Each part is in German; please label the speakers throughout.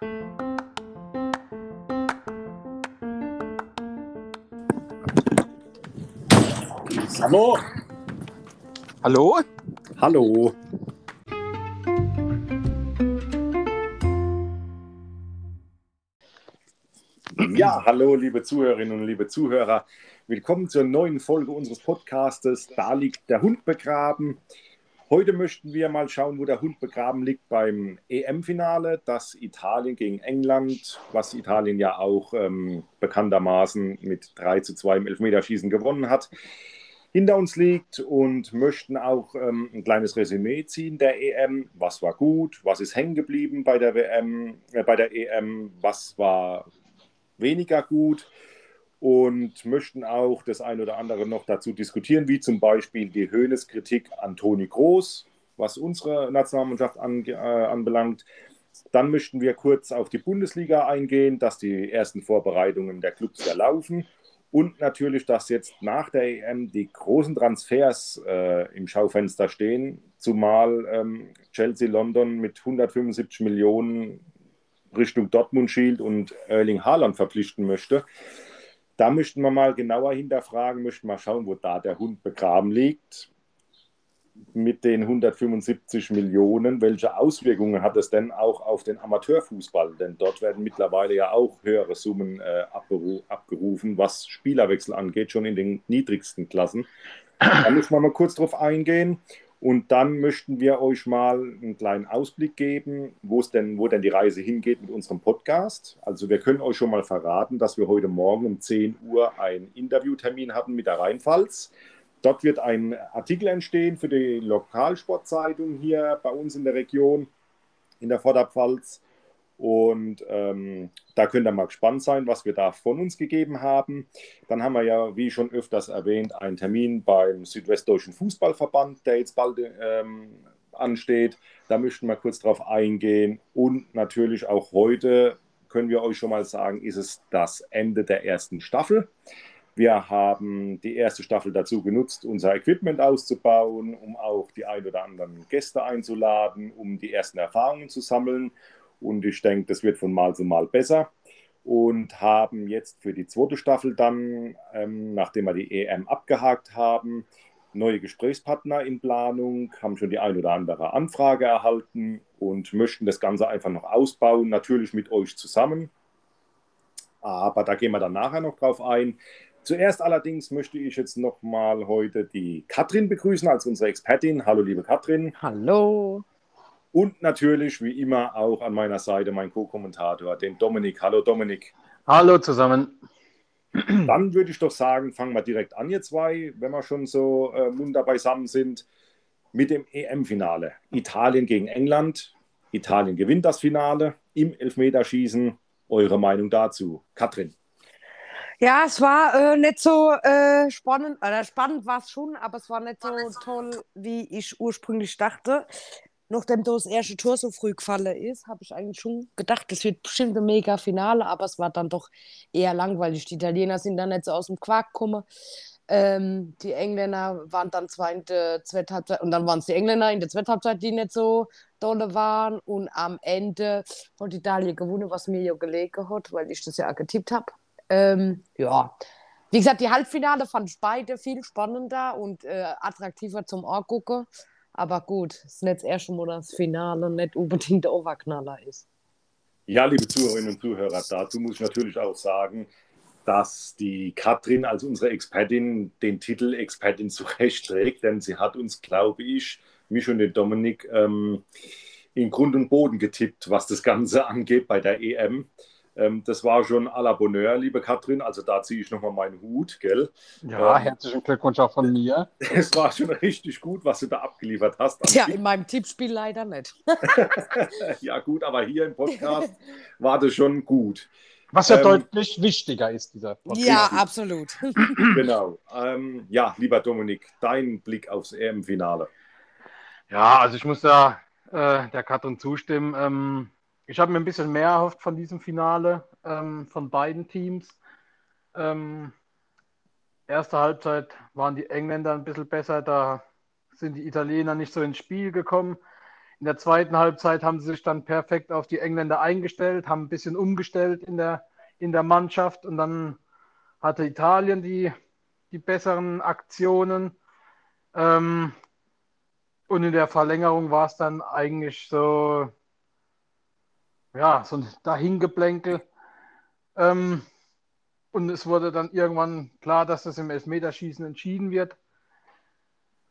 Speaker 1: Hallo.
Speaker 2: Hallo?
Speaker 1: Hallo. Ja, hallo, liebe Zuhörerinnen und liebe Zuhörer. Willkommen zur neuen Folge unseres Podcastes. Da liegt der Hund begraben. Heute möchten wir mal schauen, wo der Hund begraben liegt beim EM-Finale, das Italien gegen England, was Italien ja auch ähm, bekanntermaßen mit 3 zu 2 im Elfmeterschießen gewonnen hat, hinter uns liegt und möchten auch ähm, ein kleines Resümee ziehen der EM. Was war gut, was ist hängen geblieben bei der WM, äh, bei der EM, was war weniger gut und möchten auch das ein oder andere noch dazu diskutieren, wie zum Beispiel die Höhnes-Kritik an Toni Groß, was unsere Nationalmannschaft an, äh, anbelangt. Dann möchten wir kurz auf die Bundesliga eingehen, dass die ersten Vorbereitungen der Clubs ja laufen und natürlich, dass jetzt nach der EM die großen Transfers äh, im Schaufenster stehen, zumal ähm, Chelsea London mit 175 Millionen Richtung Dortmund schielt und Erling Haaland verpflichten möchte. Da möchten wir mal genauer hinterfragen, möchten mal schauen, wo da der Hund begraben liegt. Mit den 175 Millionen, welche Auswirkungen hat es denn auch auf den Amateurfußball? Denn dort werden mittlerweile ja auch höhere Summen äh, abgerufen, was Spielerwechsel angeht, schon in den niedrigsten Klassen. Da müssen wir mal kurz drauf eingehen. Und dann möchten wir euch mal einen kleinen Ausblick geben, wo es denn, wo denn die Reise hingeht mit unserem Podcast. Also wir können euch schon mal verraten, dass wir heute Morgen um 10 Uhr einen Interviewtermin hatten mit der Rheinpfalz. Dort wird ein Artikel entstehen für die Lokalsportzeitung hier bei uns in der Region, in der Vorderpfalz. Und ähm, da könnt ihr mal gespannt sein, was wir da von uns gegeben haben. Dann haben wir ja, wie schon öfters erwähnt, einen Termin beim Südwestdeutschen Fußballverband, der jetzt bald ähm, ansteht. Da möchten wir kurz drauf eingehen. Und natürlich auch heute können wir euch schon mal sagen, ist es das Ende der ersten Staffel. Wir haben die erste Staffel dazu genutzt, unser Equipment auszubauen, um auch die ein oder anderen Gäste einzuladen, um die ersten Erfahrungen zu sammeln. Und ich denke, das wird von Mal zu Mal besser. Und haben jetzt für die zweite Staffel dann, ähm, nachdem wir die EM abgehakt haben, neue Gesprächspartner in Planung, haben schon die ein oder andere Anfrage erhalten und möchten das Ganze einfach noch ausbauen, natürlich mit euch zusammen. Aber da gehen wir dann nachher noch drauf ein. Zuerst allerdings möchte ich jetzt noch mal heute die Katrin begrüßen als unsere Expertin. Hallo, liebe Katrin.
Speaker 3: Hallo.
Speaker 1: Und natürlich, wie immer, auch an meiner Seite mein Co-Kommentator, den Dominik. Hallo Dominik.
Speaker 2: Hallo zusammen.
Speaker 1: Dann würde ich doch sagen, fangen wir direkt an, ihr zwei, wenn wir schon so äh, munter beisammen sind, mit dem EM-Finale. Italien gegen England. Italien gewinnt das Finale im Elfmeterschießen. Eure Meinung dazu? Katrin.
Speaker 3: Ja, es war äh, nicht so äh, spannend, oder spannend war es schon, aber es war nicht so toll, wie ich ursprünglich dachte nachdem das erste Tor so früh gefallen ist, habe ich eigentlich schon gedacht, das wird bestimmt ein mega Finale, aber es war dann doch eher langweilig. Die Italiener sind dann nicht so aus dem Quark gekommen. Ähm, die Engländer waren dann zwar in der zweiten Halbzeit, und dann waren es die Engländer in der zweiten Halbzeit, die nicht so dolle waren. Und am Ende hat Italien gewonnen, was mir ja gelegen hat, weil ich das ja auch getippt habe. Ähm, ja, wie gesagt, die Halbfinale fand ich beide viel spannender und äh, attraktiver zum Angucken. Aber gut, es ist nicht das erste Mal das Finale nicht unbedingt der Overknaller ist.
Speaker 1: Ja, liebe Zuhörerinnen und Zuhörer, dazu muss ich natürlich auch sagen, dass die Katrin als unsere Expertin den Titel Expertin zurecht trägt, denn sie hat uns, glaube ich, mich und den Dominik ähm, in Grund und Boden getippt, was das Ganze angeht bei der EM. Ähm, das war schon à la Bonheur, liebe Katrin. Also da ziehe ich nochmal meinen Hut, gell?
Speaker 2: Ja, ähm, herzlichen Glückwunsch auch von mir.
Speaker 1: Es war schon richtig gut, was du da abgeliefert hast.
Speaker 3: Ja, in meinem Tippspiel leider nicht.
Speaker 1: ja, gut, aber hier im Podcast war das schon gut.
Speaker 2: Was ja ähm, deutlich wichtiger ist, dieser
Speaker 3: Podcast. Ja, absolut.
Speaker 1: genau. Ähm, ja, lieber Dominik, dein Blick aufs EM-Finale.
Speaker 2: Ja, also ich muss da äh, der Katrin zustimmen. Ähm, ich habe mir ein bisschen mehr erhofft von diesem Finale ähm, von beiden Teams. Ähm, erste Halbzeit waren die Engländer ein bisschen besser, da sind die Italiener nicht so ins Spiel gekommen. in der zweiten Halbzeit haben sie sich dann perfekt auf die Engländer eingestellt, haben ein bisschen umgestellt in der, in der Mannschaft und dann hatte Italien die, die besseren Aktionen. Ähm, und in der Verlängerung war es dann eigentlich so, ja, so ein Dahingeplänkel. Ähm, und es wurde dann irgendwann klar, dass das im Elfmeterschießen entschieden wird.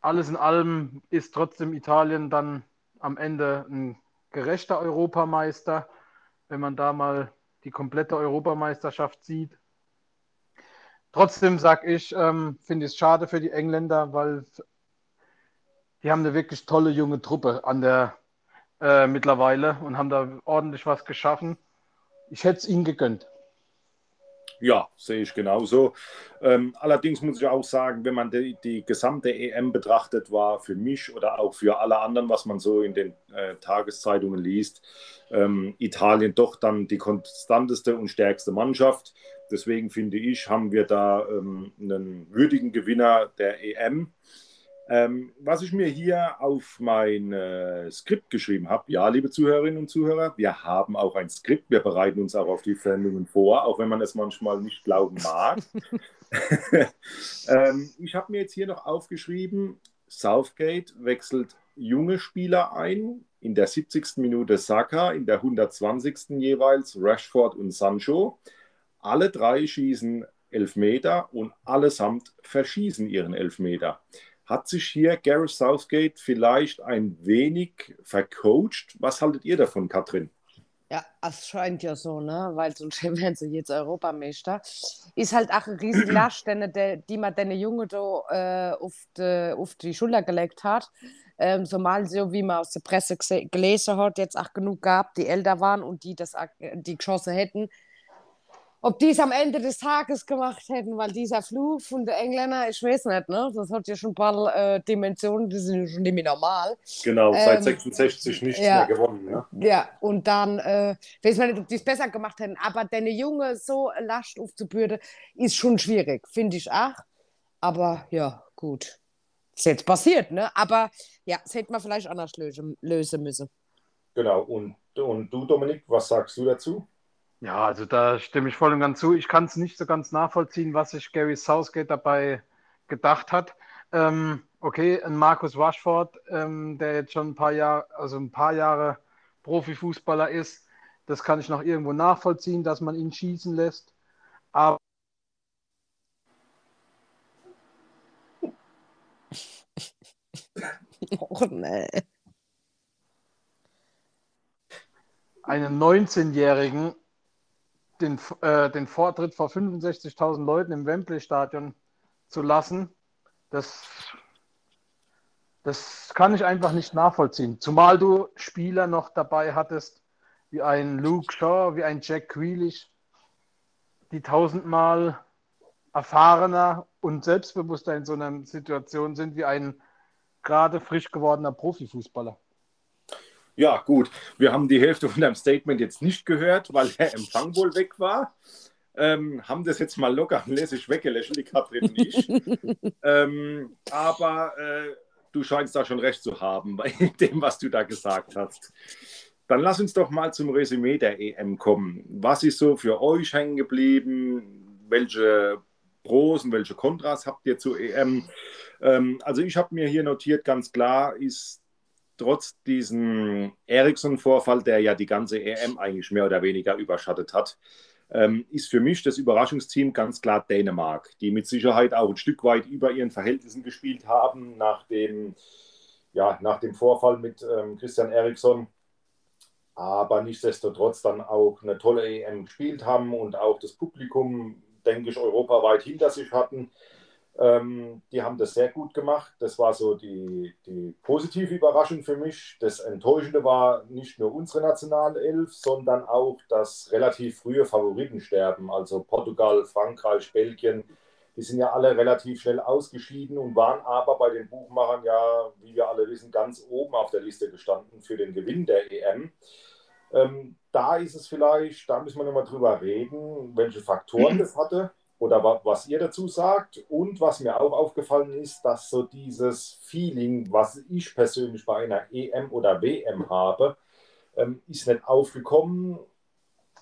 Speaker 2: Alles in allem ist trotzdem Italien dann am Ende ein gerechter Europameister, wenn man da mal die komplette Europameisterschaft sieht. Trotzdem sage ich, ähm, finde ich es schade für die Engländer, weil die haben eine wirklich tolle junge Truppe an der äh, mittlerweile und haben da ordentlich was geschaffen. Ich hätte es ihnen gegönnt.
Speaker 1: Ja, sehe ich genauso. Ähm, allerdings muss ich auch sagen, wenn man die, die, gesamte EM betrachtet, war für mich oder auch für alle anderen, was man so in den äh, Tageszeitungen liest, ähm, Italien doch dann die konstanteste und stärkste Mannschaft. Deswegen finde ich, haben wir da ähm, einen würdigen Gewinner der EM. Ähm, was ich mir hier auf mein äh, Skript geschrieben habe, ja, liebe Zuhörerinnen und Zuhörer, wir haben auch ein Skript, wir bereiten uns auch auf die Sendungen vor, auch wenn man es manchmal nicht glauben mag. ähm, ich habe mir jetzt hier noch aufgeschrieben, Southgate wechselt junge Spieler ein, in der 70. Minute Saka, in der 120. jeweils Rashford und Sancho. Alle drei schießen Elfmeter und allesamt verschießen ihren Elfmeter. Hat sich hier Gareth Southgate vielleicht ein wenig vercoacht? Was haltet ihr davon, Katrin?
Speaker 3: Ja, es scheint ja so, ne? Weil sonst wären sie jetzt Europameister. Ist halt auch ein riesen Last, den, die man den Junge da äh, auf, die, auf die Schulter gelegt hat. Ähm, so mal so, wie man aus der Presse gelesen hat, jetzt auch genug gab, die älter waren und die das die Chance hätten, ob die es am Ende des Tages gemacht hätten, weil dieser Flug von den Engländern, ich weiß nicht, ne? das hat ja schon ein paar äh, Dimensionen, die sind schon nicht mehr normal.
Speaker 1: Genau, seit ähm, 66 nichts ja, mehr gewonnen. Ja,
Speaker 3: ja und dann, äh, weiß man nicht, ob die es besser gemacht hätten, aber deine Junge so Last aufzubürden, ist schon schwierig, finde ich auch. Aber ja, gut. Ist jetzt passiert, ne? Aber ja, das hätte man vielleicht anders lösen, lösen müssen.
Speaker 1: Genau, und, und du, Dominik, was sagst du dazu?
Speaker 2: Ja, also da stimme ich voll und ganz zu. Ich kann es nicht so ganz nachvollziehen, was sich Gary Southgate dabei gedacht hat. Ähm, okay, ein Markus Rashford, ähm, der jetzt schon ein paar Jahre, also ein paar Jahre Profifußballer ist, das kann ich noch irgendwo nachvollziehen, dass man ihn schießen lässt. Aber
Speaker 3: oh, nee.
Speaker 2: einen 19-Jährigen den, äh, den Vortritt vor 65.000 Leuten im Wembley-Stadion zu lassen, das, das kann ich einfach nicht nachvollziehen. Zumal du Spieler noch dabei hattest, wie ein Luke Shaw, wie ein Jack Grealish, die tausendmal erfahrener und selbstbewusster in so einer Situation sind wie ein gerade frisch gewordener Profifußballer.
Speaker 1: Ja, gut. Wir haben die Hälfte von deinem Statement jetzt nicht gehört, weil der Empfang wohl weg war. Ähm, haben das jetzt mal locker und lässig weggelächelt, die Katrin nicht. ähm, aber äh, du scheinst da schon recht zu haben bei dem, was du da gesagt hast. Dann lass uns doch mal zum Resümee der EM kommen. Was ist so für euch hängen geblieben? Welche Pros und welche Kontras habt ihr zur EM? Ähm, also ich habe mir hier notiert, ganz klar ist trotz diesem Ericsson-Vorfall, der ja die ganze EM eigentlich mehr oder weniger überschattet hat, ähm, ist für mich das Überraschungsteam ganz klar Dänemark, die mit Sicherheit auch ein Stück weit über ihren Verhältnissen gespielt haben nach dem, ja, nach dem Vorfall mit ähm, Christian Eriksson, aber nichtsdestotrotz dann auch eine tolle EM gespielt haben und auch das Publikum, denke ich, europaweit hinter sich hatten. Ähm, die haben das sehr gut gemacht. Das war so die, die positive Überraschung für mich. Das Enttäuschende war nicht nur unsere nationale Elf, sondern auch das relativ frühe Favoritensterben. Also Portugal, Frankreich, Belgien, die sind ja alle relativ schnell ausgeschieden und waren aber bei den Buchmachern ja, wie wir alle wissen, ganz oben auf der Liste gestanden für den Gewinn der EM. Ähm, da ist es vielleicht, da müssen wir nochmal drüber reden, welche Faktoren das hatte. Oder was ihr dazu sagt. Und was mir auch aufgefallen ist, dass so dieses Feeling, was ich persönlich bei einer EM oder WM habe, ähm, ist nicht aufgekommen.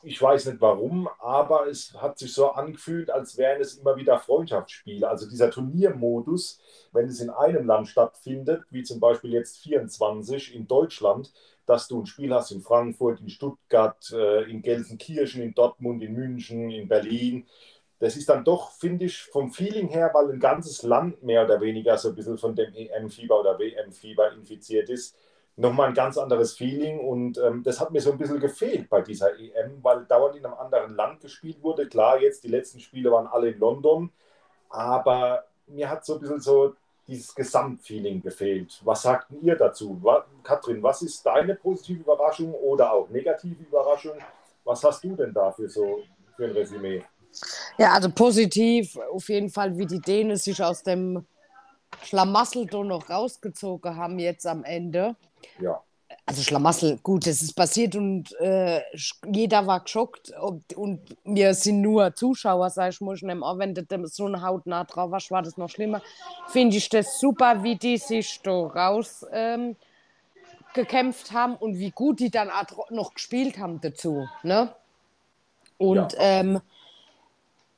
Speaker 1: Ich weiß nicht warum, aber es hat sich so angefühlt, als wären es immer wieder Freundschaftsspiele. Also dieser Turniermodus, wenn es in einem Land stattfindet, wie zum Beispiel jetzt 24 in Deutschland, dass du ein Spiel hast in Frankfurt, in Stuttgart, äh, in Gelsenkirchen, in Dortmund, in München, in Berlin das ist dann doch, finde ich, vom Feeling her, weil ein ganzes Land mehr oder weniger so ein bisschen von dem EM-Fieber oder WM-Fieber infiziert ist, nochmal ein ganz anderes Feeling. Und ähm, das hat mir so ein bisschen gefehlt bei dieser EM, weil dauernd in einem anderen Land gespielt wurde. Klar, jetzt die letzten Spiele waren alle in London, aber mir hat so ein bisschen so dieses Gesamtfeeling gefehlt. Was sagten ihr dazu? Katrin, was ist deine positive Überraschung oder auch negative Überraschung? Was hast du denn da für so für ein Resümee?
Speaker 3: Ja, also positiv auf jeden Fall, wie die Dänen sich aus dem Schlamassel da noch rausgezogen haben jetzt am Ende.
Speaker 1: Ja.
Speaker 3: Also Schlamassel, gut, es ist passiert und äh, jeder war geschockt und, und, wir sind nur Zuschauer, sag ich mal, auch wenn du so eine Haut nah drauf warst, war das noch schlimmer. Finde ich das super, wie die sich da raus ähm, gekämpft haben und wie gut die dann auch noch gespielt haben dazu. Ne? Und ja. ähm,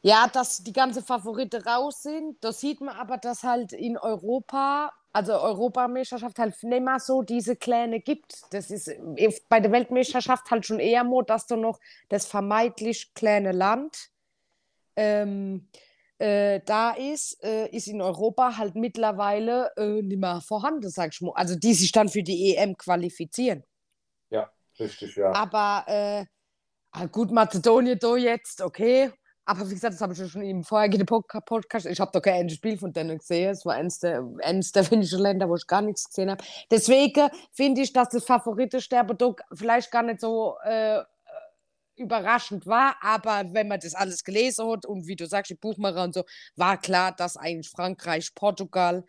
Speaker 3: ja, dass die ganzen Favoriten raus sind. Da sieht man aber, dass halt in Europa, also Europameisterschaft halt nicht mehr so diese Kleine gibt. Das ist bei der Weltmeisterschaft halt schon eher so, dass du noch das vermeintlich kleine Land ähm, äh, da ist, äh, ist in Europa halt mittlerweile äh, nicht mehr vorhanden, sag ich mal. Also die sich dann für die EM qualifizieren.
Speaker 1: Ja, richtig, ja.
Speaker 3: Aber äh, ah, gut, Mazedonien da jetzt, okay aber wie gesagt, das habe ich schon im vorherigen Podcast. Ich habe da kein Spiel von denen gesehen. Es war eines der, eines der finnischen Länder, wo ich gar nichts gesehen habe. Deswegen finde ich, dass das Favoritensterben doch vielleicht gar nicht so äh, überraschend war. Aber wenn man das alles gelesen hat und wie du sagst, die Buchmacher und so, war klar, dass eigentlich Frankreich, Portugal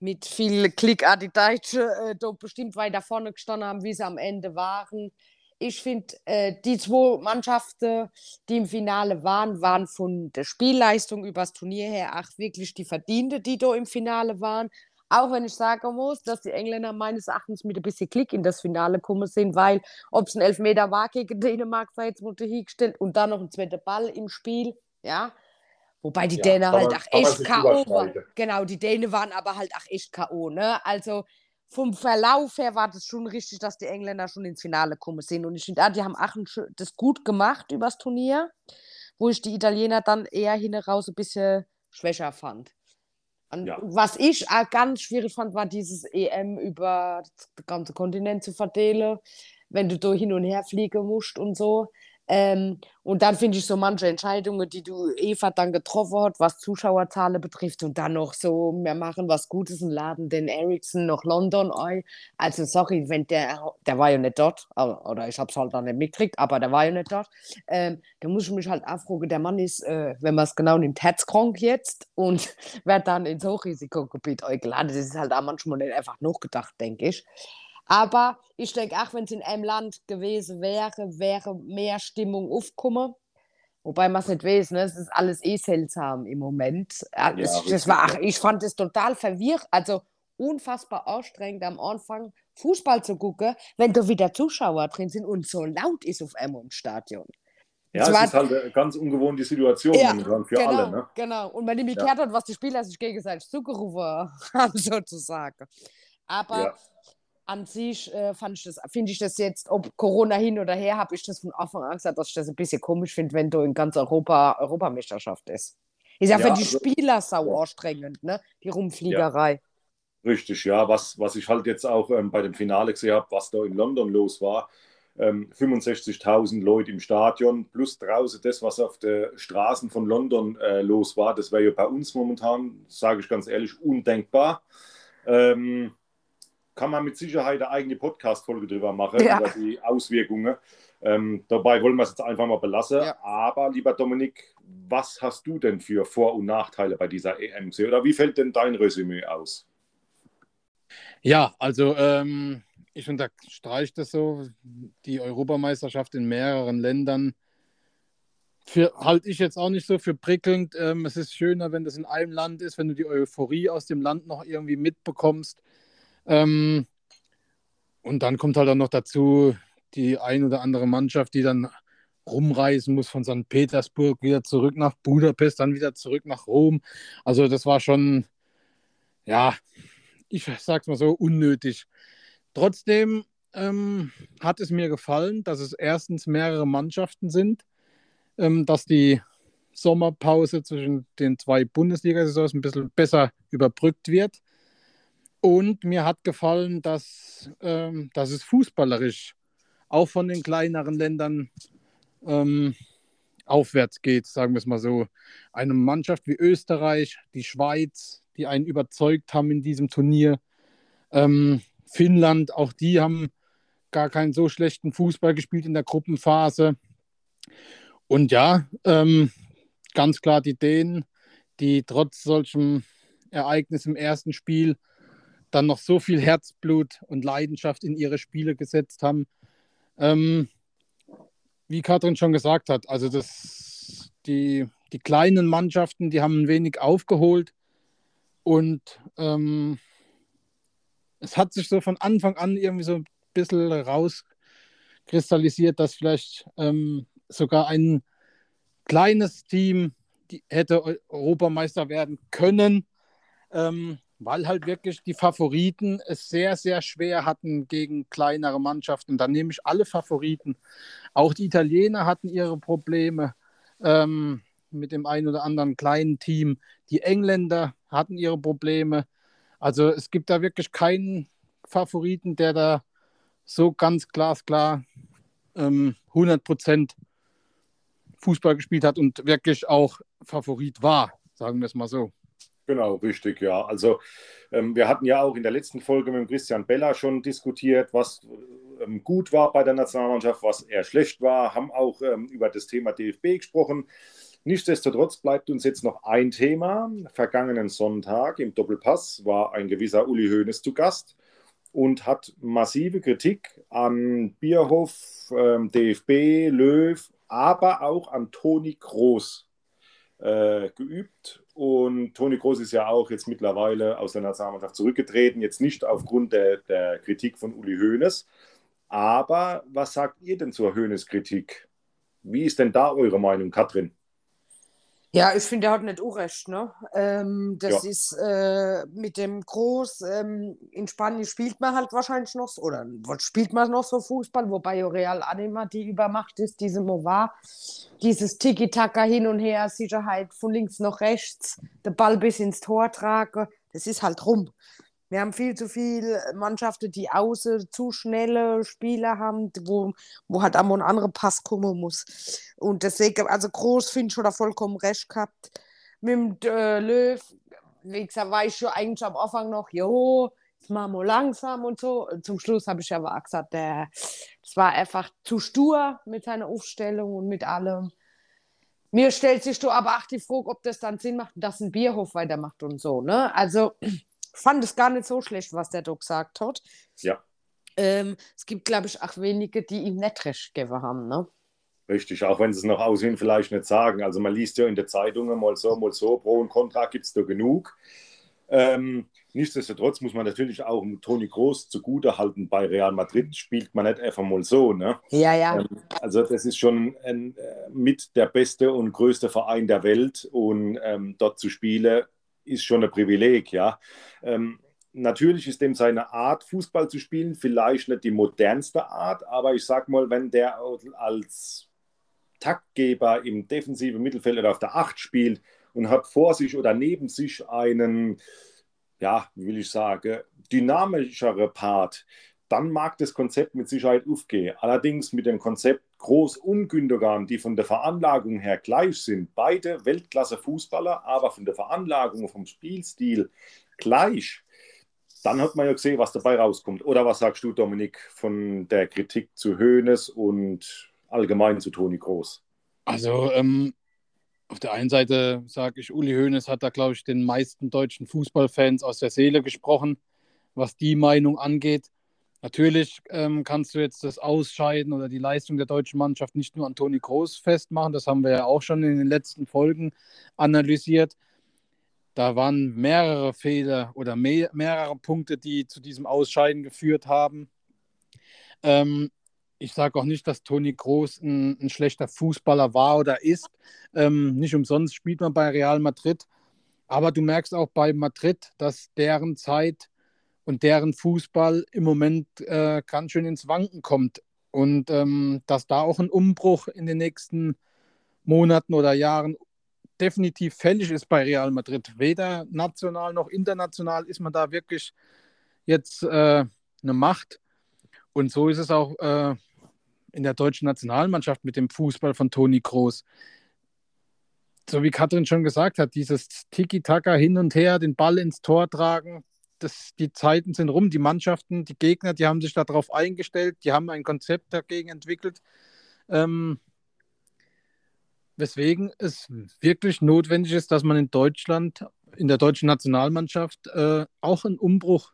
Speaker 3: mit viel Klick an die Deutsche äh, bestimmt weiter vorne gestanden haben, wie sie am Ende waren ich finde, äh, die zwei Mannschaften, die im Finale waren, waren von der Spielleistung übers Turnier her auch wirklich die Verdiente, die da im Finale waren. Auch wenn ich sagen muss, dass die Engländer meines Erachtens mit ein bisschen Klick in das Finale gekommen sind, weil ob es ein Elfmeter war gegen Dänemark, sei jetzt wurde hingestellt und dann noch ein zweiter Ball im Spiel, ja. Wobei die ja, Dänen halt auch echt K.O. waren. Genau, die Dänen waren aber halt auch echt K.O. Ne? Also vom Verlauf her war das schon richtig, dass die Engländer schon ins Finale gekommen sind. Und ich finde, die haben auch das gut gemacht übers Turnier, wo ich die Italiener dann eher hin raus ein bisschen schwächer fand. Ja. Was ich auch ganz schwierig fand, war dieses EM über den ganzen Kontinent zu verteilen, wenn du da hin und her fliegen musst und so. Ähm, und dann finde ich so manche Entscheidungen, die du Eva dann getroffen hat, was Zuschauerzahlen betrifft und dann noch so, wir machen was Gutes und laden den Ericsson nach London ein. Also sorry, wenn der, der war ja nicht dort, oder ich habe es halt dann nicht mitgekriegt, aber der war ja nicht dort. Ähm, da muss ich mich halt auch fragen, der Mann ist, äh, wenn man es genau nimmt, herzkrank jetzt und wird dann ins Hochrisikogebiet eingeladen. Das ist halt auch manchmal nicht einfach nachgedacht, denke ich. Aber ich denke auch, wenn es in einem Land gewesen wäre, wäre mehr Stimmung aufgekommen. Wobei man es nicht weiß, ne? es ist alles eh seltsam im Moment. Ja, das, das war, ich fand es total verwirrt, also unfassbar anstrengend am Anfang Fußball zu gucken, wenn da wieder Zuschauer drin sind und so laut ist auf einmal im Stadion.
Speaker 1: Ja, es ist halt eine ganz ungewohnte Situation ja, für
Speaker 3: genau,
Speaker 1: alle. Ne?
Speaker 3: Genau, und wenn ich mich ja. gehört hat, was die Spieler sich gegenseitig zugerufen haben, sozusagen. Aber ja an sich äh, fand ich das, finde ich das jetzt, ob Corona hin oder her, habe ich das von Anfang an gesagt, dass ich das ein bisschen komisch finde, wenn du in ganz Europa Europameisterschaft ist. Ist ja, ja für die also, Spieler sau ja. anstrengend, ne? Die Rumfliegerei.
Speaker 1: Ja. Richtig, ja. Was, was ich halt jetzt auch ähm, bei dem Finale gesehen habe, was da in London los war. Ähm, 65.000 Leute im Stadion, plus draußen das, was auf den Straßen von London äh, los war. Das wäre ja bei uns momentan, sage ich ganz ehrlich, undenkbar. Ähm, kann man mit Sicherheit eine eigene Podcast-Folge drüber machen, ja. über die Auswirkungen. Ähm, dabei wollen wir es jetzt einfach mal belassen. Ja. Aber lieber Dominik, was hast du denn für Vor- und Nachteile bei dieser EMC oder wie fällt denn dein Resümee aus?
Speaker 2: Ja, also ähm, ich unterstreiche das so, die Europameisterschaft in mehreren Ländern halte ich jetzt auch nicht so für prickelnd. Ähm, es ist schöner, wenn das in einem Land ist, wenn du die Euphorie aus dem Land noch irgendwie mitbekommst. Ähm, und dann kommt halt auch noch dazu die ein oder andere Mannschaft, die dann rumreisen muss von St. Petersburg wieder zurück nach Budapest, dann wieder zurück nach Rom. Also das war schon, ja, ich sag's mal so, unnötig. Trotzdem ähm, hat es mir gefallen, dass es erstens mehrere Mannschaften sind, ähm, dass die Sommerpause zwischen den zwei Bundesliga-Saisons ein bisschen besser überbrückt wird. Und mir hat gefallen, dass, ähm, dass es fußballerisch auch von den kleineren Ländern ähm, aufwärts geht, sagen wir es mal so. Eine Mannschaft wie Österreich, die Schweiz, die einen überzeugt haben in diesem Turnier, ähm, Finnland, auch die haben gar keinen so schlechten Fußball gespielt in der Gruppenphase. Und ja, ähm, ganz klar die Dänen, die trotz solchem Ereignis im ersten Spiel dann noch so viel Herzblut und Leidenschaft in ihre Spiele gesetzt haben. Ähm, wie Katrin schon gesagt hat, also das, die, die kleinen Mannschaften, die haben ein wenig aufgeholt und ähm, es hat sich so von Anfang an irgendwie so ein bisschen rauskristallisiert, dass vielleicht ähm, sogar ein kleines Team hätte Europameister werden können, ähm, weil halt wirklich die Favoriten es sehr, sehr schwer hatten gegen kleinere Mannschaften. Da nehme ich alle Favoriten. Auch die Italiener hatten ihre Probleme ähm, mit dem einen oder anderen kleinen Team. Die Engländer hatten ihre Probleme. Also es gibt da wirklich keinen Favoriten, der da so ganz glasklar ähm, 100 Prozent Fußball gespielt hat und wirklich auch Favorit war, sagen wir es mal so.
Speaker 1: Genau, richtig, ja. Also ähm, wir hatten ja auch in der letzten Folge mit Christian Bella schon diskutiert, was ähm, gut war bei der Nationalmannschaft, was eher schlecht war, haben auch ähm, über das Thema DFB gesprochen. Nichtsdestotrotz bleibt uns jetzt noch ein Thema. Vergangenen Sonntag im Doppelpass war ein gewisser Uli Hoeneß zu Gast und hat massive Kritik an Bierhoff, ähm, DFB, Löw, aber auch an Toni Groß äh, geübt. Und Toni Groß ist ja auch jetzt mittlerweile aus der Nationalmannschaft zurückgetreten, jetzt nicht aufgrund der, der Kritik von Uli Hoeneß. Aber was sagt ihr denn zur Hoeneß-Kritik? Wie ist denn da eure Meinung, Katrin?
Speaker 3: Ja, ich finde, er hat nicht Unrecht. Ne? Ähm, das ja. ist äh, mit dem Groß, ähm, in Spanien spielt man halt wahrscheinlich noch, oder spielt man noch so Fußball, wobei Real Anima die Übermacht ist, diese Movar, dieses Tiki-Taka hin und her, Sicherheit von links nach rechts, der Ball bis ins Tor tragen, das ist halt rum. Wir haben viel zu viele Mannschaften, die außen zu schnelle Spieler haben, wo, wo halt einmal ein anderer Pass kommen muss. Und deswegen, also groß finde ich schon da vollkommen recht gehabt. Mit dem äh, Löw, wie gesagt, war ich schon eigentlich am Anfang noch, jo, jetzt machen wir langsam und so. Zum Schluss habe ich aber gesagt, der, das war einfach zu stur mit seiner Aufstellung und mit allem. Mir stellt sich doch aber auch die Frage, ob das dann Sinn macht, dass ein Bierhof weitermacht und so. Ne? Also fand es gar nicht so schlecht, was der Doc gesagt hat.
Speaker 1: Ja.
Speaker 3: Ähm, es gibt, glaube ich, auch wenige, die ihm nicht recht gegeben haben. Ne?
Speaker 1: Richtig, auch wenn sie es nach außen vielleicht nicht sagen. Also man liest ja in der Zeitungen mal so, mal so, Pro und Contra gibt es da genug. Ähm, nichtsdestotrotz muss man natürlich auch Toni Groß zugute halten. Bei Real Madrid spielt man nicht einfach mal so. Ne?
Speaker 3: Ja, ja.
Speaker 1: Ähm, also das ist schon ein, äh, mit der beste und größte Verein der Welt und ähm, dort zu spielen ist schon ein Privileg, ja. Ähm, natürlich ist dem seine Art, Fußball zu spielen, vielleicht nicht die modernste Art, aber ich sag mal, wenn der als Taktgeber im defensiven Mittelfeld oder auf der Acht spielt und hat vor sich oder neben sich einen, ja, wie will ich sagen, dynamischere Part, dann mag das Konzept mit Sicherheit aufgehen. Allerdings mit dem Konzept Groß und Gündogan, die von der Veranlagung her gleich sind, beide Weltklasse-Fußballer, aber von der Veranlagung, vom Spielstil gleich, dann hat man ja gesehen, was dabei rauskommt. Oder was sagst du, Dominik, von der Kritik zu Hoeneß und allgemein zu Toni Groß?
Speaker 2: Also, ähm, auf der einen Seite sage ich, Uli Hoeneß hat da, glaube ich, den meisten deutschen Fußballfans aus der Seele gesprochen, was die Meinung angeht. Natürlich ähm, kannst du jetzt das Ausscheiden oder die Leistung der deutschen Mannschaft nicht nur an Toni Groß festmachen. Das haben wir ja auch schon in den letzten Folgen analysiert. Da waren mehrere Fehler oder mehr, mehrere Punkte, die zu diesem Ausscheiden geführt haben. Ähm, ich sage auch nicht, dass Toni Groß ein, ein, schlechter Fußballer war oder ist. Ähm, nicht umsonst spielt man bei Real Madrid. Aber du merkst auch bei Madrid, dass deren Zeit und deren Fußball im Moment äh, ganz schön ins Wanken kommt. Und ähm, dass da auch ein Umbruch in den nächsten Monaten oder Jahren definitiv fällig ist bei Real Madrid. Weder national noch international ist man da wirklich jetzt äh, eine Macht. Und so ist es auch äh, in der deutschen Nationalmannschaft mit dem Fußball von Toni Kroos. So wie Katrin schon gesagt hat, dieses Tiki-Taka hin und her, den Ball ins Tor tragen, das, die Zeiten sind rum. Die Mannschaften, die Gegner, die haben sich darauf eingestellt, die haben ein Konzept dagegen entwickelt. Ähm, weswegen es wirklich notwendig ist, dass man in Deutschland, in der deutschen Nationalmannschaft, äh, auch einen Umbruch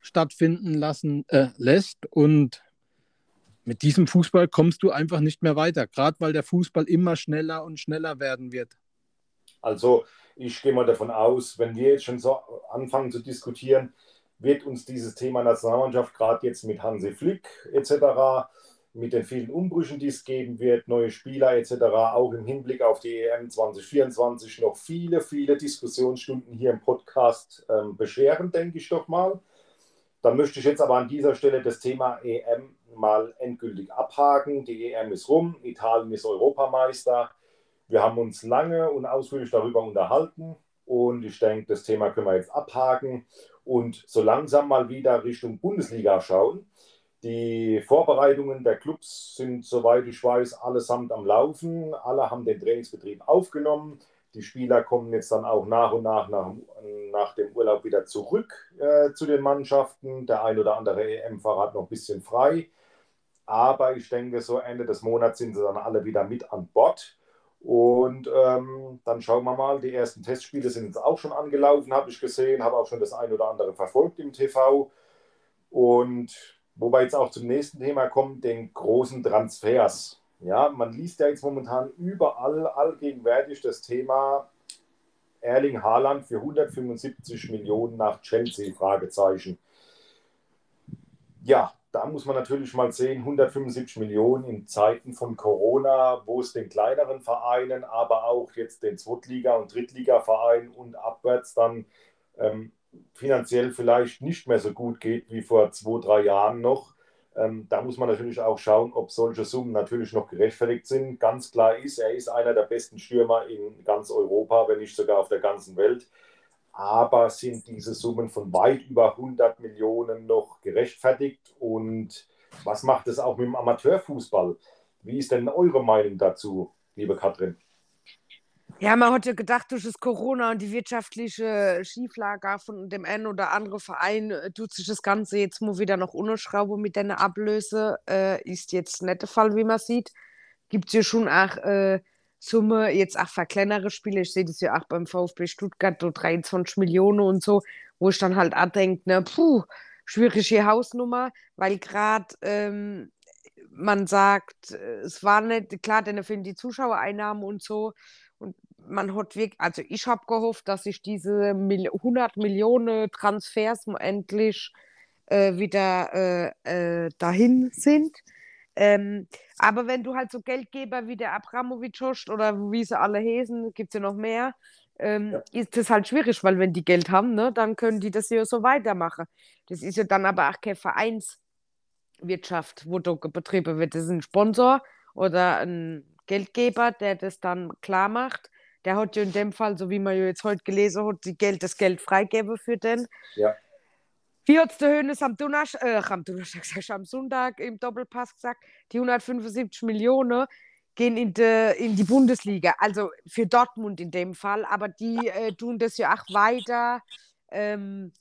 Speaker 2: stattfinden lassen äh, lässt. Und mit diesem Fußball kommst du einfach nicht mehr weiter, gerade weil der Fußball immer schneller und schneller werden wird.
Speaker 1: Also ich gehe mal davon aus, wenn wir jetzt schon so anfangen zu diskutieren, wird uns dieses Thema Nationalmannschaft gerade jetzt mit Hansi Flick etc., mit den vielen Umbrüchen, die es geben wird, neue Spieler etc., auch im Hinblick auf die EM 2024 noch viele, viele Diskussionsstunden hier im Podcast ähm, bescheren, denke ich doch mal. Dann möchte ich jetzt aber an dieser Stelle das Thema EM mal endgültig abhaken. Die EM ist rum, Italien ist Europameister. Wir haben uns lange und ausführlich darüber unterhalten und ich denke, das Thema können wir jetzt abhaken und so langsam mal wieder Richtung Bundesliga schauen. Die Vorbereitungen der Clubs sind, soweit ich weiß, allesamt am Laufen. Alle haben den Trainingsbetrieb aufgenommen. Die Spieler kommen jetzt dann auch nach und nach nach, nach dem Urlaub wieder zurück äh, zu den Mannschaften. Der ein oder andere EM-Fahrer hat noch ein bisschen frei. Aber ich denke, so Ende des Monats sind sie dann alle wieder mit an Bord. Und ähm, dann schauen wir mal, die ersten Testspiele sind jetzt auch schon angelaufen, habe ich gesehen, habe auch schon das ein oder andere verfolgt im TV. Und wo wir jetzt auch zum nächsten Thema kommen, den großen Transfers. Ja, man liest ja jetzt momentan überall allgegenwärtig das Thema Erling Haaland für 175 Millionen nach Chelsea, Fragezeichen. Ja, da muss man natürlich mal sehen, 175 Millionen in Zeiten von Corona, wo es den kleineren Vereinen, aber auch jetzt den Zweitliga- und Drittliga-Vereinen und abwärts dann ähm, finanziell vielleicht nicht mehr so gut geht wie vor zwei, drei Jahren noch. Ähm, da muss man natürlich auch schauen, ob solche Summen natürlich noch gerechtfertigt sind. Ganz klar ist, er ist einer der besten Stürmer in ganz Europa, wenn nicht sogar auf der ganzen Welt aber sind diese Summen von weit über 100 Millionen noch gerechtfertigt? Und was macht es auch mit dem Amateurfußball? Wie ist denn eure Meinung dazu, liebe Katrin?
Speaker 3: Ja, man hat ja gedacht, durch das Corona und die wirtschaftliche Schieflage von dem einen oder anderen Verein äh, tut sich das Ganze jetzt mal wieder noch unterschrauben mit der Ablöse. Äh, ist jetzt nicht der Fall, wie man sieht. Gibt es ja schon auch äh, Summe, jetzt auch für kleinere Spiele, ich sehe das ja auch beim VfB Stuttgart, so 23 Millionen und so, wo ich dann halt auch denke, ne, puh, schwierige Hausnummer, weil gerade ähm, man sagt, es war nicht, klar, denn fehlen die Zuschauereinnahmen und so, und man hat wirklich, also ich habe gehofft, dass sich diese 100 Millionen Transfers endlich äh, wieder äh, äh, dahin sind. Ähm, aber wenn du halt so Geldgeber wie der Abramowitsch hast oder wie sie alle hesen, gibt es ja noch mehr, ähm, ja. ist das halt schwierig, weil wenn die Geld haben, ne, dann können die das ja so weitermachen. Das ist ja dann aber auch keine Vereinswirtschaft, wo da betrieben wird. Das ist ein Sponsor oder ein Geldgeber, der das dann klar macht. Der hat ja in dem Fall, so wie man ja jetzt heute gelesen hat, die Geld, das Geld freigeben für den.
Speaker 1: Ja.
Speaker 3: Wie hat es der Hönes am, Donnerstag, äh, am, Donnerstag, am Sonntag im Doppelpass gesagt? Die 175 Millionen gehen in, de, in die Bundesliga, also für Dortmund in dem Fall, aber die äh, tun das ja auch weiter, ähm,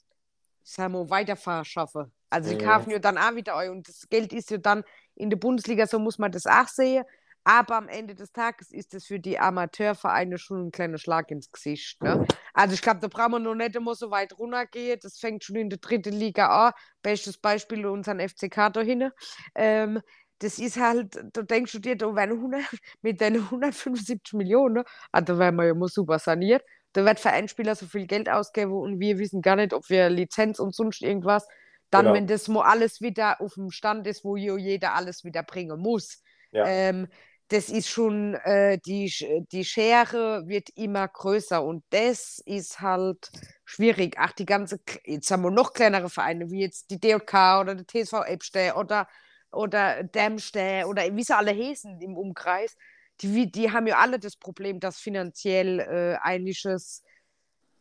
Speaker 3: sagen wir, weiter verschaffen. Also die kaufen ja dann auch wieder und das Geld ist ja dann in der Bundesliga, so muss man das auch sehen. Aber am Ende des Tages ist es für die Amateurvereine schon ein kleiner Schlag ins Gesicht. Ne? Also ich glaube, da brauchen wir noch nicht immer so weit runtergehen. Das fängt schon in der dritten Liga an. Bestes Beispiel unseren FCK da hinten. Ähm, das ist halt, da denkst du dir, da werden 100, mit den 175 Millionen, ah, da werden wir ja mal super saniert. Da wird für einen Spieler so viel Geld ausgeben und wir wissen gar nicht, ob wir Lizenz und sonst irgendwas. Dann, genau. wenn das mal alles wieder auf dem Stand ist, wo jeder alles wieder bringen muss. Ja. Ähm, das ist schon, äh, die, die Schere wird immer größer und das ist halt schwierig. Ach, die ganze, jetzt haben wir noch kleinere Vereine, wie jetzt die DLK oder der TSV Ebste oder oder Dämste oder wie sie alle heißen im Umkreis, die, die haben ja alle das Problem, dass finanziell äh, einiges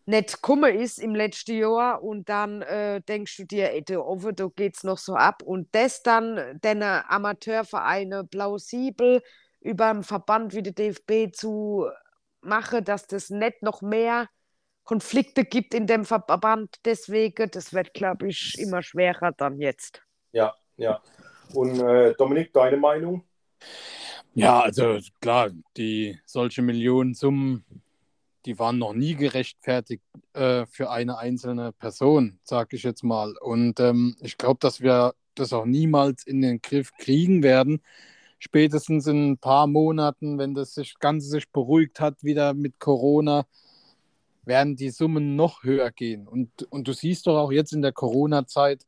Speaker 3: nicht kummer ist im letzten Jahr und dann äh, denkst du dir, ey, da offen, da geht's noch so ab und das dann deine Amateurvereine plausibel über einen Verband wie der DFB zu machen, dass das nicht noch mehr Konflikte gibt in dem Verband deswegen, das wird, glaube ich, immer schwerer dann jetzt.
Speaker 1: Ja, ja. Und äh, Dominik, deine Meinung?
Speaker 2: Ja, also klar, die solche Millionensummen, die waren noch nie gerechtfertigt äh, für eine einzelne Person, sage ich jetzt mal. Und ähm, ich glaube, dass wir das auch niemals in den Griff kriegen werden. Spätestens in ein paar Monaten, wenn das Ganze sich beruhigt hat, wieder mit Corona, werden die Summen noch höher gehen. Und, und du siehst doch auch jetzt in der Corona-Zeit,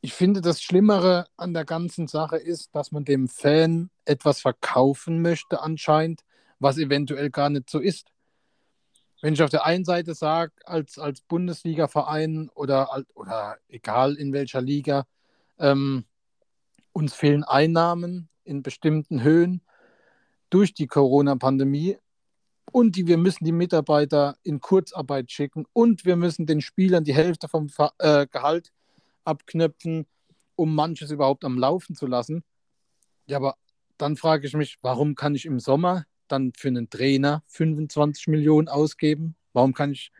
Speaker 2: ich finde, das Schlimmere an der ganzen Sache ist, dass man dem Fan etwas verkaufen möchte, anscheinend, was eventuell gar nicht so ist. Wenn ich auf der einen Seite sage, als, als Bundesliga-Verein oder, oder egal in welcher Liga, ähm, uns fehlen Einnahmen in bestimmten Höhen durch die Corona-Pandemie und die, wir müssen die Mitarbeiter in Kurzarbeit schicken und wir müssen den Spielern die Hälfte vom äh, Gehalt abknöpfen, um manches überhaupt am Laufen zu lassen. Ja, aber dann frage ich mich, warum kann ich im Sommer dann für einen Trainer 25 Millionen ausgeben? Warum kann ich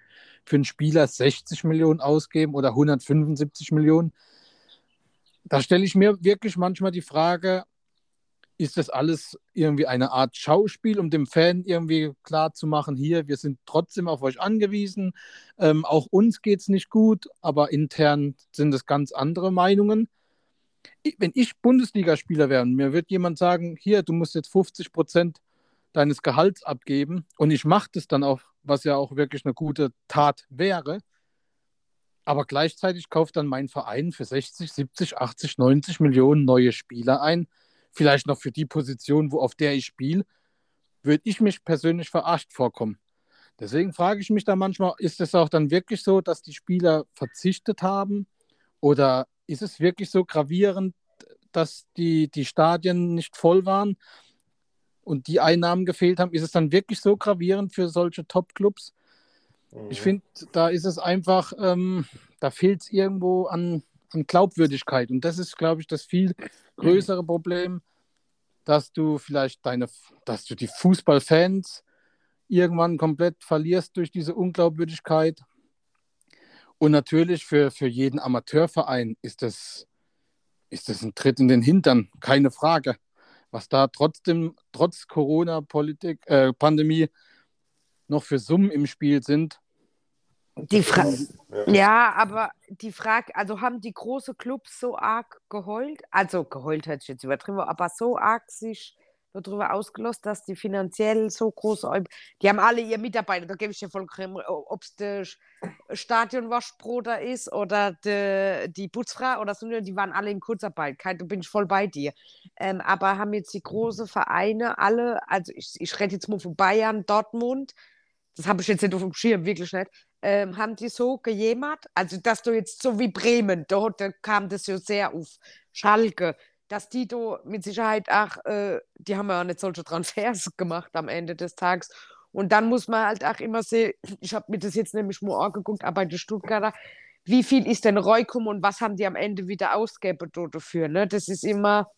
Speaker 2: für einen Spieler 60 Millionen ausgeben oder 175 Millionen? Da stelle ich mir wirklich manchmal die Frage, ist das alles irgendwie eine Art Schauspiel, um dem Fan irgendwie klar zu machen, hier, wir sind trotzdem auf euch angewiesen. Ähm, auch uns geht es nicht gut, aber intern sind es ganz andere Meinungen. Ich, wenn ich Bundesligaspieler wäre und mir wird jemand sagen, hier, du musst jetzt 50 Prozent deines Gehalts abgeben und ich mache das dann auch, was ja auch wirklich eine gute Tat wäre, aber gleichzeitig kauft dann mein Verein für 60, 70, 80, 90 Millionen neue Spieler ein vielleicht noch für die Position, wo auf der ich spiele, würde ich mich persönlich verarscht vorkommen. Deswegen frage ich mich da manchmal, ist es auch dann wirklich so, dass die Spieler verzichtet haben? Oder ist es wirklich so gravierend, dass die, die Stadien nicht voll waren und die Einnahmen gefehlt haben? Ist es dann wirklich so gravierend für solche Top-Clubs? Mhm. Ich finde, da ist es einfach, ähm, da fehlt es irgendwo an, an Glaubwürdigkeit. Und das ist, glaube ich, das viel größere Problem, dass du vielleicht deine, dass du die Fußballfans irgendwann komplett verlierst durch diese Unglaubwürdigkeit. Und natürlich für, für jeden Amateurverein ist das, ist das ein Tritt in den Hintern, keine Frage. Was da trotzdem, trotz Corona-Politik, äh, Pandemie noch für Summen im Spiel sind,
Speaker 3: die Frage, ja. ja. aber die Frage, also haben die großen Clubs so arg geheult, also geheult hört sich jetzt übertrieben, aber so arg sich darüber ausgelost, dass die finanziell so groß, die haben alle ihr Mitarbeiter, da gebe ich dir voll ob es der Stadionwaschbroter ist oder de, die Putzfrau oder so, die waren alle in Kurzarbeit, da bin ich voll bei dir. Ähm, aber haben jetzt die großen Vereine alle, also ich, ich rede jetzt mal von Bayern, Dortmund, das habe ich jetzt nicht auf dem Schirm, wirklich nicht, ähm, haben die so gejämmert, also dass du jetzt so wie Bremen, da, da kam das ja sehr auf Schalke, dass die da mit Sicherheit auch, äh, die haben ja auch nicht solche Transfers gemacht am Ende des Tages. Und dann muss man halt auch immer sehen, ich habe mir das jetzt nämlich mal angeguckt, aber die Stuttgarter, wie viel ist denn Reukum und was haben die am Ende wieder ausgegeben dafür? Ne? Das ist immer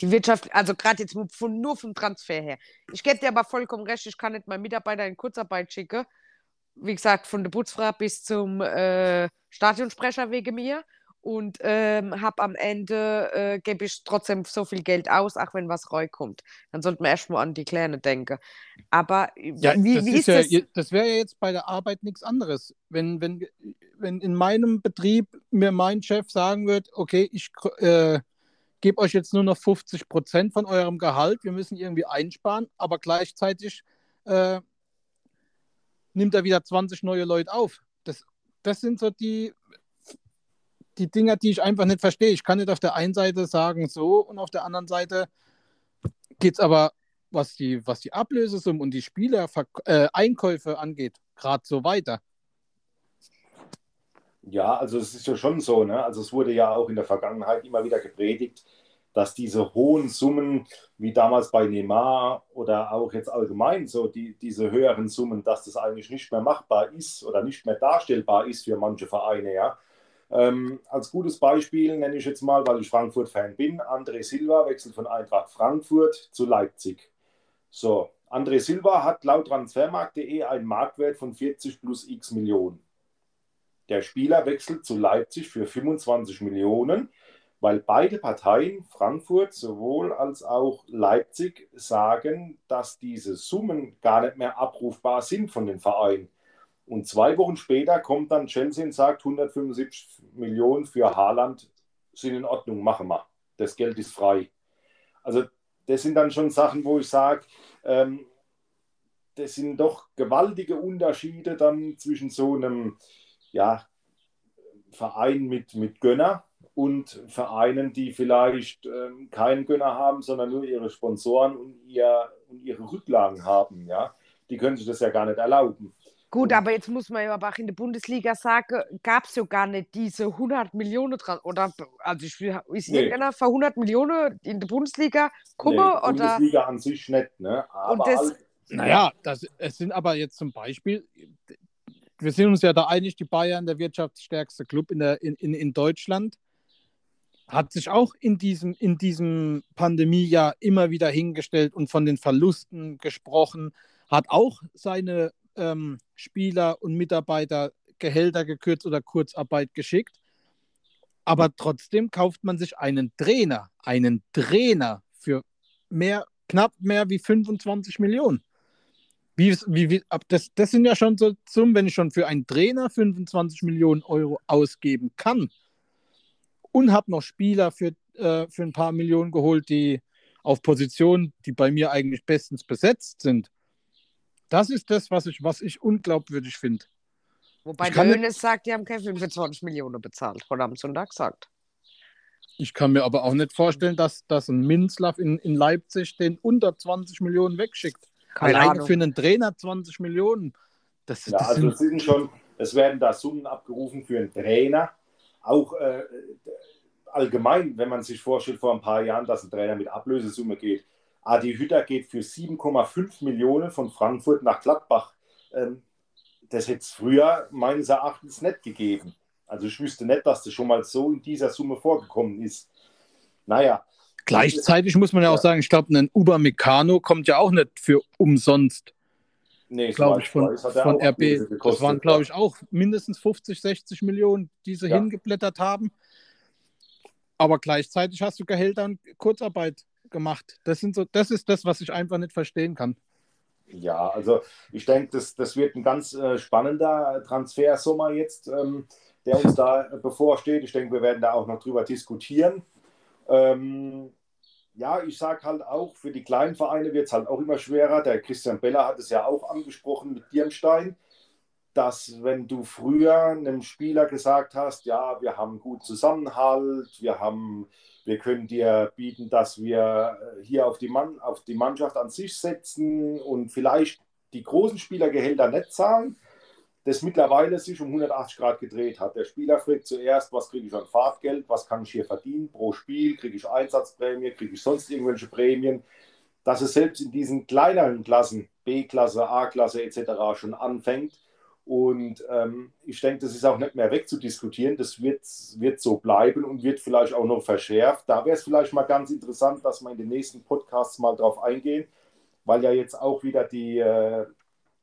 Speaker 3: die Wirtschaft, also gerade jetzt von, nur vom Transfer her. Ich gebe dir aber vollkommen recht, ich kann nicht meinen Mitarbeiter in Kurzarbeit schicken, wie gesagt, von der Putzfrau bis zum äh, Stadionsprecher wegen mir. und ähm, habe am Ende, äh, gebe ich trotzdem so viel Geld aus, auch wenn was reinkommt. Dann sollte man erstmal an die Kleine denken. Aber
Speaker 2: ja, wie, das wie ist, ist ja, das? Das wäre ja jetzt bei der Arbeit nichts anderes. Wenn, wenn, wenn in meinem Betrieb mir mein Chef sagen wird, okay, ich äh, gebe euch jetzt nur noch 50 Prozent von eurem Gehalt, wir müssen irgendwie einsparen, aber gleichzeitig äh, nimmt er wieder 20 neue Leute auf. Das, das sind so die, die Dinger, die ich einfach nicht verstehe. Ich kann nicht auf der einen Seite sagen so und auf der anderen Seite geht es aber, was die, was die Ablösesummen und die Spieler-Einkäufe äh, angeht, gerade so weiter.
Speaker 1: Ja, also es ist ja schon so, ne? Also es wurde ja auch in der Vergangenheit immer wieder gepredigt, dass diese hohen Summen, wie damals bei Neymar oder auch jetzt allgemein so, die, diese höheren Summen, dass das eigentlich nicht mehr machbar ist oder nicht mehr darstellbar ist für manche Vereine, ja. Ähm, als gutes Beispiel nenne ich jetzt mal, weil ich Frankfurt-Fan bin, André Silva wechselt von Eintracht Frankfurt zu Leipzig. So, André Silva hat laut Transfermarkt.de einen Marktwert von 40 plus x Millionen. Der Spieler wechselt zu Leipzig für 25 Millionen, weil beide Parteien, Frankfurt sowohl als auch Leipzig, sagen, dass diese Summen gar nicht mehr abrufbar sind von den Vereinen. Und zwei Wochen später kommt dann Chelsea und sagt, 175 Millionen für Haaland sind in Ordnung, machen wir. Das Geld ist frei. Also das sind dann schon Sachen, wo ich sage, ähm, das sind doch gewaltige Unterschiede dann zwischen so einem ja, Verein mit, mit Gönner und Vereinen, die vielleicht ähm, keinen Gönner haben, sondern nur ihre Sponsoren und, ihr, und ihre Rücklagen haben. Ja? Die können sich das ja gar nicht erlauben.
Speaker 3: Gut, aber jetzt muss man ja aber auch in der Bundesliga sagen, gab es ja gar nicht diese 100 Millionen dran. Oder also ich, ist nee. irgendeiner für 100 Millionen in der Bundesliga
Speaker 1: kommen? Nee, oder? Bundesliga an sich nicht, ne?
Speaker 2: Aber das, naja, das, es sind aber jetzt zum Beispiel, wir sind uns ja da einig, die Bayern, der wirtschaftsstärkste Club in, der, in, in, in Deutschland, hat sich auch in diesem, in diesem Pandemiejahr immer wieder hingestellt und von den Verlusten gesprochen, hat auch seine ähm, Spieler und Mitarbeiter Gehälter gekürzt oder Kurzarbeit geschickt. Aber trotzdem kauft man sich einen Trainer, einen Trainer für mehr, knapp mehr wie 25 Millionen. Wie, wie, wie, das, das sind ja schon so Summen, wenn ich schon für einen Trainer 25 Millionen Euro ausgeben kann und habe noch Spieler für, äh, für ein paar Millionen geholt, die auf Positionen, die bei mir eigentlich bestens besetzt sind, das ist das, was ich, was ich unglaubwürdig finde.
Speaker 3: Wobei der Hönes sagt, die haben kein 25 Millionen bezahlt, oder am Sonntag gesagt.
Speaker 2: Ich kann mir aber auch nicht vorstellen, dass, dass ein Minzlaff in, in Leipzig den unter 20 Millionen wegschickt. Keine Alleine Ahnung. für einen Trainer 20 Millionen.
Speaker 1: Das, ja, das also sind... sind schon, es werden da Summen abgerufen für einen Trainer. Auch äh, allgemein, wenn man sich vorstellt, vor ein paar Jahren, dass ein Trainer mit Ablösesumme geht. Adi Hütter geht für 7,5 Millionen von Frankfurt nach Gladbach. Ähm, das hätte es früher meines Erachtens nicht gegeben. Also ich wüsste nicht, dass das schon mal so in dieser Summe vorgekommen ist. Naja.
Speaker 2: Gleichzeitig muss man ja auch sagen, ich glaube, ein Uber Meccano kommt ja auch nicht für umsonst. Nee, glaube ich, von, von RB. Gekostet, das waren, glaube ich, auch mindestens 50, 60 Millionen, die sie ja. hingeblättert haben. Aber gleichzeitig hast du Gehälter und Kurzarbeit gemacht. Das, sind so, das ist das, was ich einfach nicht verstehen kann.
Speaker 1: Ja, also ich denke, das, das wird ein ganz äh, spannender Transfersommer jetzt, ähm, der uns da bevorsteht. Ich denke, wir werden da auch noch drüber diskutieren. Ähm, ja, ich sage halt auch, für die kleinen Vereine wird es halt auch immer schwerer. Der Christian Beller hat es ja auch angesprochen mit Dirnstein, dass wenn du früher einem Spieler gesagt hast, ja, wir haben gut Zusammenhalt, wir haben wir können dir bieten, dass wir äh, hier auf die, Mann, auf die Mannschaft an sich setzen und vielleicht die großen Spielergehälter nicht zahlen. Das mittlerweile sich um 180 Grad gedreht hat. Der Spieler fragt zuerst, was kriege ich an Fahrtgeld, was kann ich hier verdienen pro Spiel, kriege ich Einsatzprämie, kriege ich sonst irgendwelche Prämien. Dass es selbst in diesen kleineren Klassen, B-Klasse, A-Klasse etc. schon anfängt, und ähm, ich denke, das ist auch nicht mehr wegzudiskutieren. Das wird, wird so bleiben und wird vielleicht auch noch verschärft. Da wäre es vielleicht mal ganz interessant, dass wir in den nächsten Podcasts mal drauf eingehen, weil ja jetzt auch wieder die äh,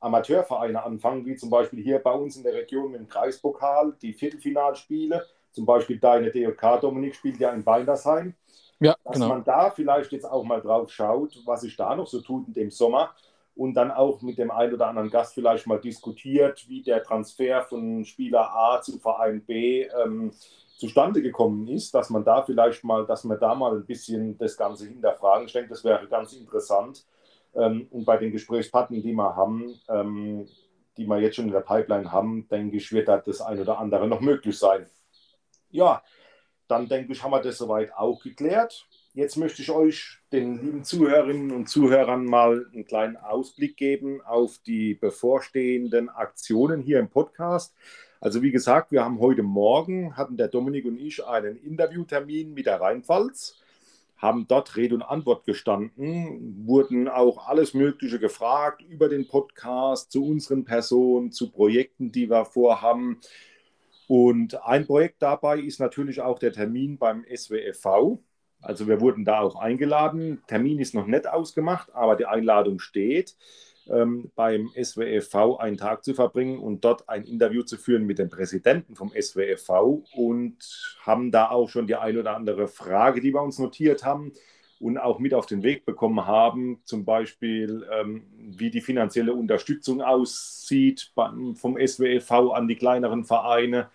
Speaker 1: Amateurvereine anfangen, wie zum Beispiel hier bei uns in der Region mit dem Kreispokal, die Viertelfinalspiele. Zum Beispiel deine DOK, Dominik, spielt ja in Weindersheim.
Speaker 4: Ja,
Speaker 1: dass
Speaker 4: genau.
Speaker 1: man da vielleicht jetzt auch mal drauf schaut, was sich da noch so tut in dem Sommer und dann auch mit dem einen oder anderen Gast vielleicht mal diskutiert, wie der Transfer von Spieler A zum Verein B ähm, zustande gekommen ist, dass man da vielleicht mal, dass man da mal ein bisschen das Ganze hinterfragen. Ich denke, das wäre ganz interessant. Ähm, und bei den Gesprächspartnern, die wir haben, ähm, die wir jetzt schon in der Pipeline haben, denke ich, wird da das ein oder andere noch möglich sein. Ja, dann denke ich, haben wir das soweit auch geklärt. Jetzt möchte ich euch, den lieben Zuhörerinnen und Zuhörern, mal einen kleinen Ausblick geben auf die bevorstehenden Aktionen hier im Podcast. Also wie gesagt, wir haben heute Morgen, hatten der Dominik und ich einen Interviewtermin mit der Rheinpfalz, haben dort Rede und Antwort gestanden, wurden auch alles Mögliche gefragt über den Podcast, zu unseren Personen, zu Projekten, die wir vorhaben. Und ein Projekt dabei ist natürlich auch der Termin beim SWFV. Also wir wurden da auch eingeladen. Termin ist noch nicht ausgemacht, aber die Einladung steht, ähm, beim SWFV einen Tag zu verbringen und dort ein Interview zu führen mit dem Präsidenten vom SWFV und haben da auch schon die ein oder andere Frage, die wir uns notiert haben und auch mit auf den Weg bekommen haben, zum Beispiel ähm, wie die finanzielle Unterstützung aussieht vom SWFV an die kleineren Vereine.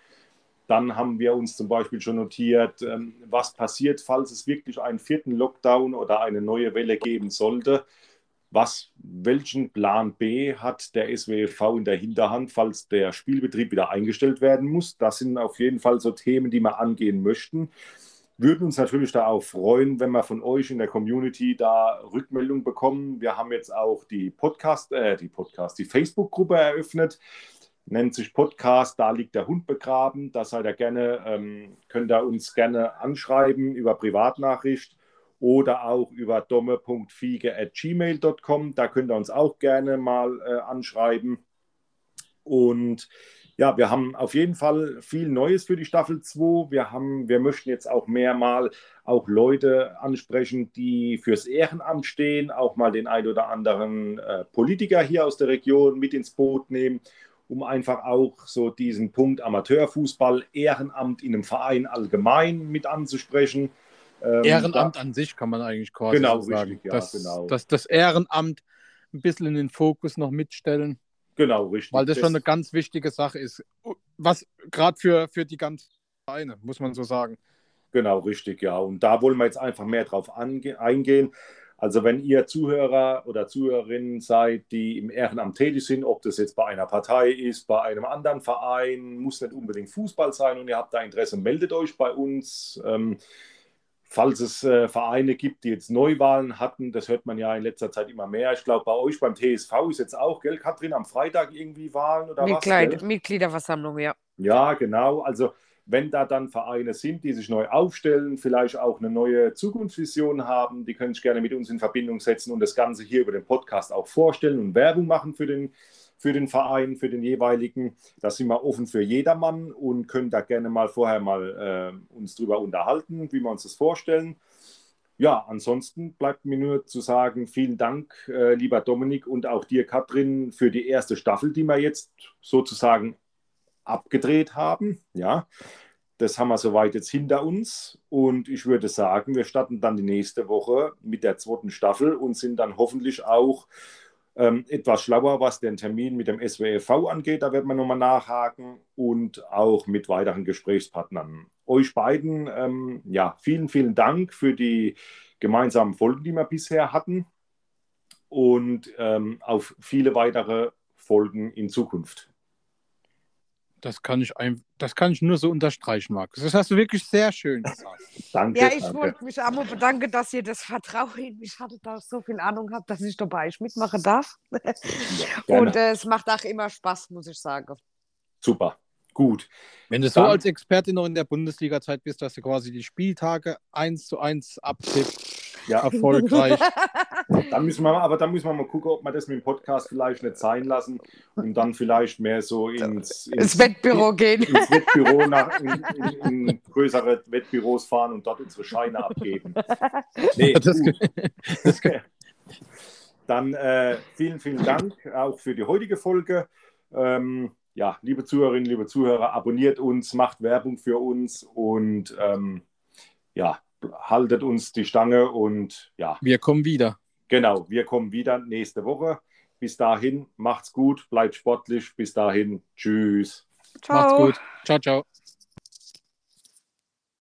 Speaker 1: Dann haben wir uns zum Beispiel schon notiert, ähm, was passiert, falls es wirklich einen vierten Lockdown oder eine neue Welle geben sollte. Was, welchen Plan B hat der SWFV in der Hinterhand, falls der Spielbetrieb wieder eingestellt werden muss? Das sind auf jeden Fall so Themen, die wir angehen möchten. Würden uns natürlich da auch freuen, wenn wir von euch in der Community da Rückmeldung bekommen. Wir haben jetzt auch die Podcast, äh, die Podcast, die Facebook-Gruppe eröffnet nennt sich Podcast, da liegt der Hund begraben. Da seid ihr gerne, ähm, könnt ihr uns gerne anschreiben über Privatnachricht oder auch über domme.fiege.gmail.com. Da könnt ihr uns auch gerne mal äh, anschreiben. Und ja, wir haben auf jeden Fall viel Neues für die Staffel 2. Wir, haben, wir möchten jetzt auch mehr mal auch Leute ansprechen, die fürs Ehrenamt stehen, auch mal den ein oder anderen äh, Politiker hier aus der Region mit ins Boot nehmen um einfach auch so diesen Punkt Amateurfußball, Ehrenamt in einem Verein allgemein mit anzusprechen.
Speaker 4: Ähm, Ehrenamt da, an sich kann man eigentlich quasi
Speaker 1: genau,
Speaker 4: sagen.
Speaker 1: Richtig, ja,
Speaker 4: das,
Speaker 1: genau.
Speaker 4: das, das Ehrenamt ein bisschen in den Fokus noch mitstellen.
Speaker 1: Genau, richtig.
Speaker 4: Weil das schon eine ganz wichtige Sache ist. Was gerade für, für die ganzen Vereine, muss man so sagen.
Speaker 1: Genau, richtig, ja. Und da wollen wir jetzt einfach mehr drauf eingehen. Also wenn ihr Zuhörer oder Zuhörerinnen seid, die im Ehrenamt tätig sind, ob das jetzt bei einer Partei ist, bei einem anderen Verein, muss nicht unbedingt Fußball sein und ihr habt da Interesse, meldet euch bei uns. Ähm, falls es äh, Vereine gibt, die jetzt Neuwahlen hatten, das hört man ja in letzter Zeit immer mehr. Ich glaube, bei euch beim TSV ist jetzt auch, gell, Katrin, am Freitag irgendwie Wahlen oder
Speaker 3: Mitglied,
Speaker 1: was?
Speaker 3: Mitgliederversammlung, ja.
Speaker 1: Ja, genau. Also wenn da dann Vereine sind, die sich neu aufstellen, vielleicht auch eine neue Zukunftsvision haben, die können sich gerne mit uns in Verbindung setzen und das Ganze hier über den Podcast auch vorstellen und Werbung machen für den, für den Verein, für den jeweiligen. Da sind wir offen für jedermann und können da gerne mal vorher mal äh, uns drüber unterhalten, wie wir uns das vorstellen. Ja, ansonsten bleibt mir nur zu sagen, vielen Dank, äh, lieber Dominik und auch dir, Katrin, für die erste Staffel, die wir jetzt sozusagen abgedreht haben. Ja, das haben wir soweit jetzt hinter uns. Und ich würde sagen, wir starten dann die nächste Woche mit der zweiten Staffel und sind dann hoffentlich auch ähm, etwas schlauer, was den Termin mit dem SWFV angeht. Da wird man nochmal nachhaken und auch mit weiteren Gesprächspartnern. Euch beiden, ähm, ja, vielen, vielen Dank für die gemeinsamen Folgen, die wir bisher hatten und ähm, auf viele weitere Folgen in Zukunft.
Speaker 4: Das kann ich ein, das kann ich nur so unterstreichen, Markus. Das hast du wirklich sehr schön gesagt.
Speaker 1: danke.
Speaker 3: Ja, ich
Speaker 1: danke.
Speaker 3: wollte mich auch mal bedanken, dass ihr das Vertrauen in mich hattet, dass ich so viel Ahnung habt, dass ich dabei mitmachen darf. Und äh, es macht auch immer Spaß, muss ich sagen.
Speaker 1: Super, gut.
Speaker 4: Wenn du so als Expertin noch in der Bundesliga-Zeit bist, dass du quasi die Spieltage eins zu eins abtippst,
Speaker 1: Ja,
Speaker 4: erfolgreich.
Speaker 1: dann müssen wir mal, aber dann müssen wir mal gucken, ob wir das mit dem Podcast vielleicht nicht sein lassen und dann vielleicht mehr so ins,
Speaker 3: Ins Wettbüro gehen.
Speaker 1: ins Wettbüro nach, in, in, in größere Wettbüros fahren und dort unsere Scheine abgeben. Nee,
Speaker 4: Das-
Speaker 1: gut.
Speaker 4: das-
Speaker 1: Dann äh, vielen, vielen Dank auch für die heutige Folge. Ähm, ja, liebe Zuhörerinnen, liebe Zuhörer, abonniert uns, macht Werbung für uns und ähm, ja, haltet uns die Stange und ja.
Speaker 4: Wir kommen wieder.
Speaker 1: Genau, wir kommen wieder nächste Woche. Bis dahin, macht's gut, bleibt sportlich. Bis dahin, tschüss.
Speaker 4: Ciao. Macht's gut. Ciao, ciao.